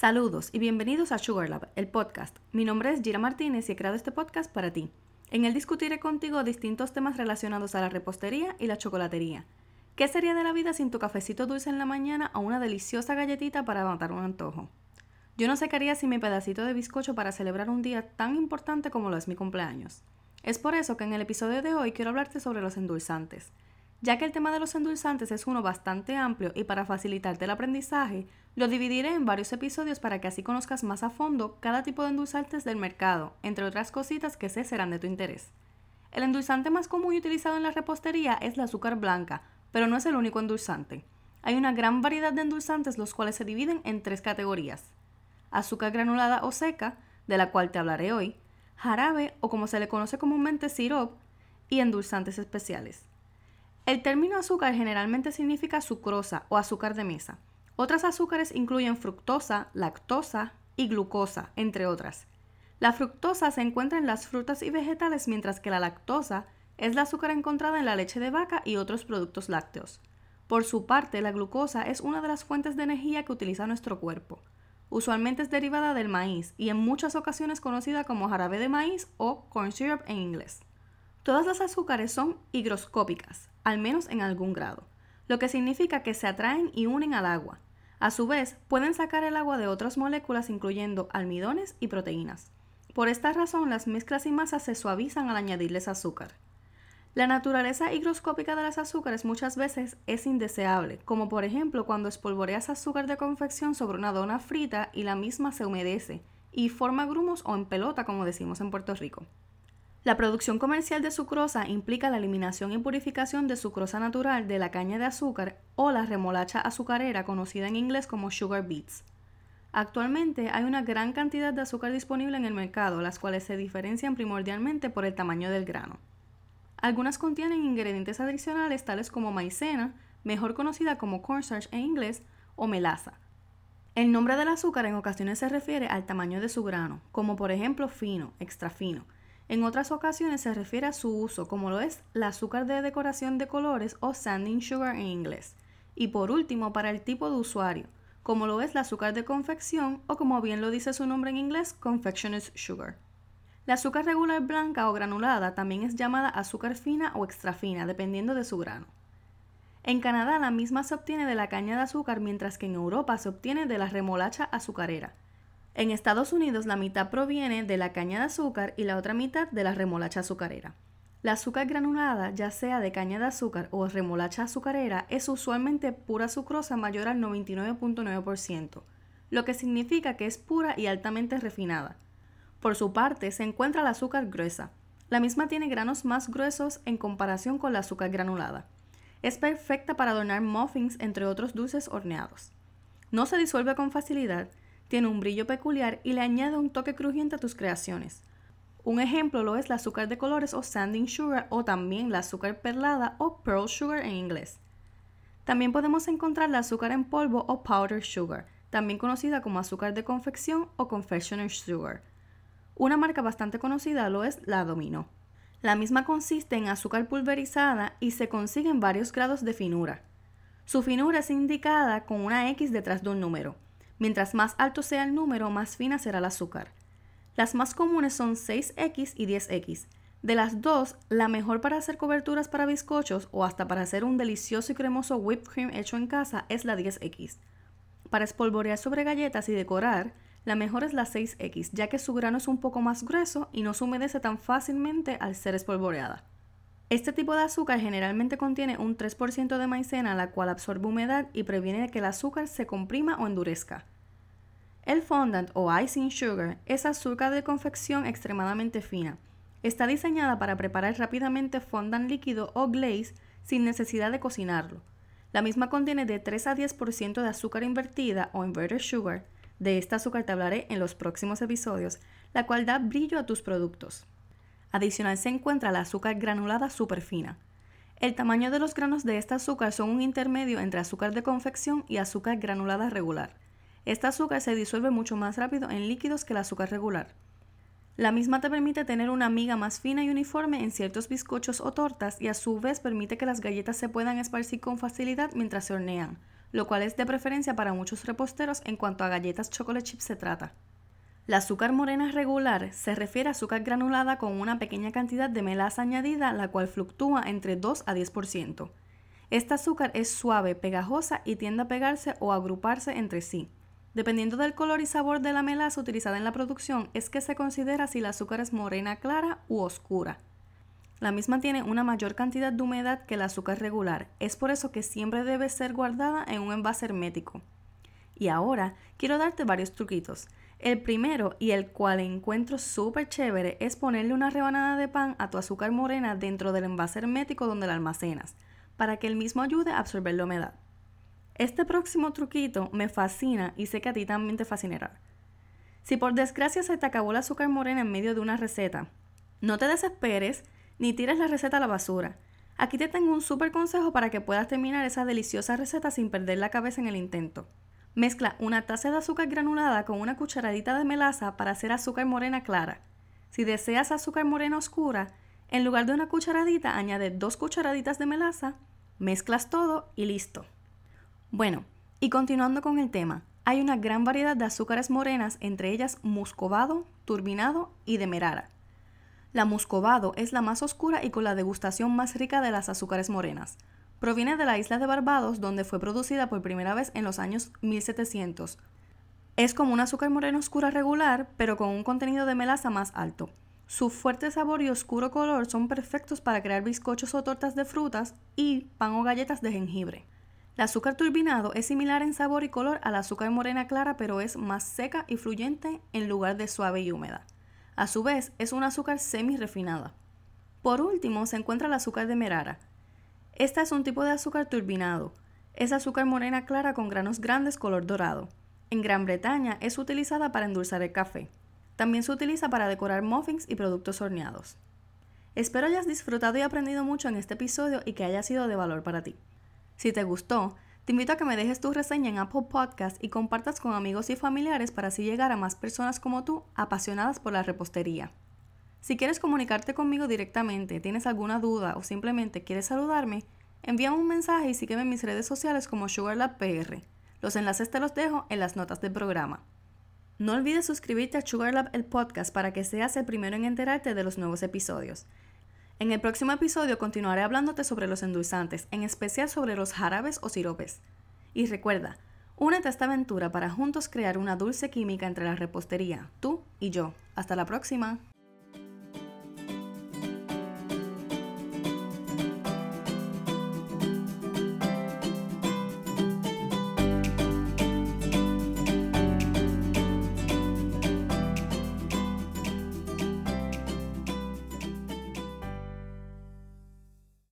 Saludos y bienvenidos a Sugar Lab, el podcast. Mi nombre es Gira Martínez y he creado este podcast para ti. En él discutiré contigo distintos temas relacionados a la repostería y la chocolatería. ¿Qué sería de la vida sin tu cafecito dulce en la mañana o una deliciosa galletita para matar un antojo? Yo no sé qué sin mi pedacito de bizcocho para celebrar un día tan importante como lo es mi cumpleaños. Es por eso que en el episodio de hoy quiero hablarte sobre los endulzantes. Ya que el tema de los endulzantes es uno bastante amplio y para facilitarte el aprendizaje, lo dividiré en varios episodios para que así conozcas más a fondo cada tipo de endulzantes del mercado, entre otras cositas que sé serán de tu interés. El endulzante más común y utilizado en la repostería es la azúcar blanca, pero no es el único endulzante. Hay una gran variedad de endulzantes los cuales se dividen en tres categorías. Azúcar granulada o seca, de la cual te hablaré hoy, jarabe o como se le conoce comúnmente sirop, y endulzantes especiales. El término azúcar generalmente significa sucrosa o azúcar de mesa. Otras azúcares incluyen fructosa, lactosa y glucosa, entre otras. La fructosa se encuentra en las frutas y vegetales, mientras que la lactosa es la azúcar encontrada en la leche de vaca y otros productos lácteos. Por su parte, la glucosa es una de las fuentes de energía que utiliza nuestro cuerpo. Usualmente es derivada del maíz y en muchas ocasiones conocida como jarabe de maíz o corn syrup en inglés. Todas las azúcares son higroscópicas, al menos en algún grado, lo que significa que se atraen y unen al agua. A su vez, pueden sacar el agua de otras moléculas incluyendo almidones y proteínas. Por esta razón, las mezclas y masas se suavizan al añadirles azúcar. La naturaleza higroscópica de las azúcares muchas veces es indeseable, como por ejemplo cuando espolvoreas azúcar de confección sobre una dona frita y la misma se humedece y forma grumos o en pelota como decimos en Puerto Rico. La producción comercial de sucrosa implica la eliminación y purificación de sucrosa natural de la caña de azúcar o la remolacha azucarera conocida en inglés como sugar beets. Actualmente hay una gran cantidad de azúcar disponible en el mercado, las cuales se diferencian primordialmente por el tamaño del grano. Algunas contienen ingredientes adicionales tales como maicena, mejor conocida como cornstarch en inglés, o melaza. El nombre del azúcar en ocasiones se refiere al tamaño de su grano, como por ejemplo fino, extra fino, en otras ocasiones se refiere a su uso, como lo es el azúcar de decoración de colores o sanding sugar en inglés. Y por último, para el tipo de usuario, como lo es el azúcar de confección o como bien lo dice su nombre en inglés, confectioner's sugar. La azúcar regular blanca o granulada también es llamada azúcar fina o extra fina, dependiendo de su grano. En Canadá la misma se obtiene de la caña de azúcar, mientras que en Europa se obtiene de la remolacha azucarera. En Estados Unidos la mitad proviene de la caña de azúcar y la otra mitad de la remolacha azucarera. La azúcar granulada, ya sea de caña de azúcar o remolacha azucarera, es usualmente pura sucrosa mayor al 99.9%, lo que significa que es pura y altamente refinada. Por su parte, se encuentra la azúcar gruesa. La misma tiene granos más gruesos en comparación con la azúcar granulada. Es perfecta para adornar muffins entre otros dulces horneados. No se disuelve con facilidad tiene un brillo peculiar y le añade un toque crujiente a tus creaciones. Un ejemplo lo es el azúcar de colores o sanding sugar o también la azúcar perlada o pearl sugar en inglés. También podemos encontrar la azúcar en polvo o powder sugar, también conocida como azúcar de confección o confectioner's sugar. Una marca bastante conocida lo es la Domino. La misma consiste en azúcar pulverizada y se consigue en varios grados de finura. Su finura es indicada con una X detrás de un número. Mientras más alto sea el número, más fina será el azúcar. Las más comunes son 6X y 10X. De las dos, la mejor para hacer coberturas para bizcochos o hasta para hacer un delicioso y cremoso whipped cream hecho en casa es la 10X. Para espolvorear sobre galletas y decorar, la mejor es la 6X, ya que su grano es un poco más grueso y no se humedece tan fácilmente al ser espolvoreada. Este tipo de azúcar generalmente contiene un 3% de maicena, la cual absorbe humedad y previene que el azúcar se comprima o endurezca. El fondant o icing sugar es azúcar de confección extremadamente fina. Está diseñada para preparar rápidamente fondant líquido o glaze sin necesidad de cocinarlo. La misma contiene de 3 a 10% de azúcar invertida o inverted sugar. De esta azúcar te hablaré en los próximos episodios, la cual da brillo a tus productos. Adicional se encuentra la azúcar granulada super fina. El tamaño de los granos de esta azúcar son un intermedio entre azúcar de confección y azúcar granulada regular. Esta azúcar se disuelve mucho más rápido en líquidos que el azúcar regular. La misma te permite tener una miga más fina y uniforme en ciertos bizcochos o tortas y a su vez permite que las galletas se puedan esparcir con facilidad mientras se hornean, lo cual es de preferencia para muchos reposteros en cuanto a galletas chocolate chip se trata. La azúcar morena regular se refiere a azúcar granulada con una pequeña cantidad de melaza añadida, la cual fluctúa entre 2 a 10%. Esta azúcar es suave, pegajosa y tiende a pegarse o agruparse entre sí. Dependiendo del color y sabor de la melaza utilizada en la producción, es que se considera si la azúcar es morena clara u oscura. La misma tiene una mayor cantidad de humedad que el azúcar regular, es por eso que siempre debe ser guardada en un envase hermético. Y ahora quiero darte varios truquitos. El primero y el cual encuentro súper chévere es ponerle una rebanada de pan a tu azúcar morena dentro del envase hermético donde la almacenas, para que el mismo ayude a absorber la humedad. Este próximo truquito me fascina y sé que a ti también te fascinará. Si por desgracia se te acabó el azúcar morena en medio de una receta, no te desesperes ni tires la receta a la basura. Aquí te tengo un súper consejo para que puedas terminar esa deliciosa receta sin perder la cabeza en el intento. Mezcla una taza de azúcar granulada con una cucharadita de melaza para hacer azúcar morena clara. Si deseas azúcar morena oscura, en lugar de una cucharadita añade dos cucharaditas de melaza, mezclas todo y listo. Bueno, y continuando con el tema, hay una gran variedad de azúcares morenas, entre ellas muscovado, turbinado y demerara. La muscovado es la más oscura y con la degustación más rica de las azúcares morenas. Proviene de la isla de Barbados, donde fue producida por primera vez en los años 1700. Es como un azúcar moreno oscura regular, pero con un contenido de melaza más alto. Su fuerte sabor y oscuro color son perfectos para crear bizcochos o tortas de frutas y pan o galletas de jengibre. El azúcar turbinado es similar en sabor y color al azúcar morena clara, pero es más seca y fluyente en lugar de suave y húmeda. A su vez, es un azúcar semi-refinada. Por último, se encuentra el azúcar de merara. Esta es un tipo de azúcar turbinado. Es azúcar morena clara con granos grandes color dorado. En Gran Bretaña es utilizada para endulzar el café. También se utiliza para decorar muffins y productos horneados. Espero hayas disfrutado y aprendido mucho en este episodio y que haya sido de valor para ti. Si te gustó, te invito a que me dejes tu reseña en Apple Podcast y compartas con amigos y familiares para así llegar a más personas como tú apasionadas por la repostería. Si quieres comunicarte conmigo directamente, tienes alguna duda o simplemente quieres saludarme, envíame un mensaje y sígueme en mis redes sociales como SugarLabPR. Los enlaces te los dejo en las notas del programa. No olvides suscribirte a SugarLab el podcast para que seas el primero en enterarte de los nuevos episodios. En el próximo episodio continuaré hablándote sobre los endulzantes, en especial sobre los jarabes o siropes. Y recuerda, únete a esta aventura para juntos crear una dulce química entre la repostería, tú y yo. Hasta la próxima.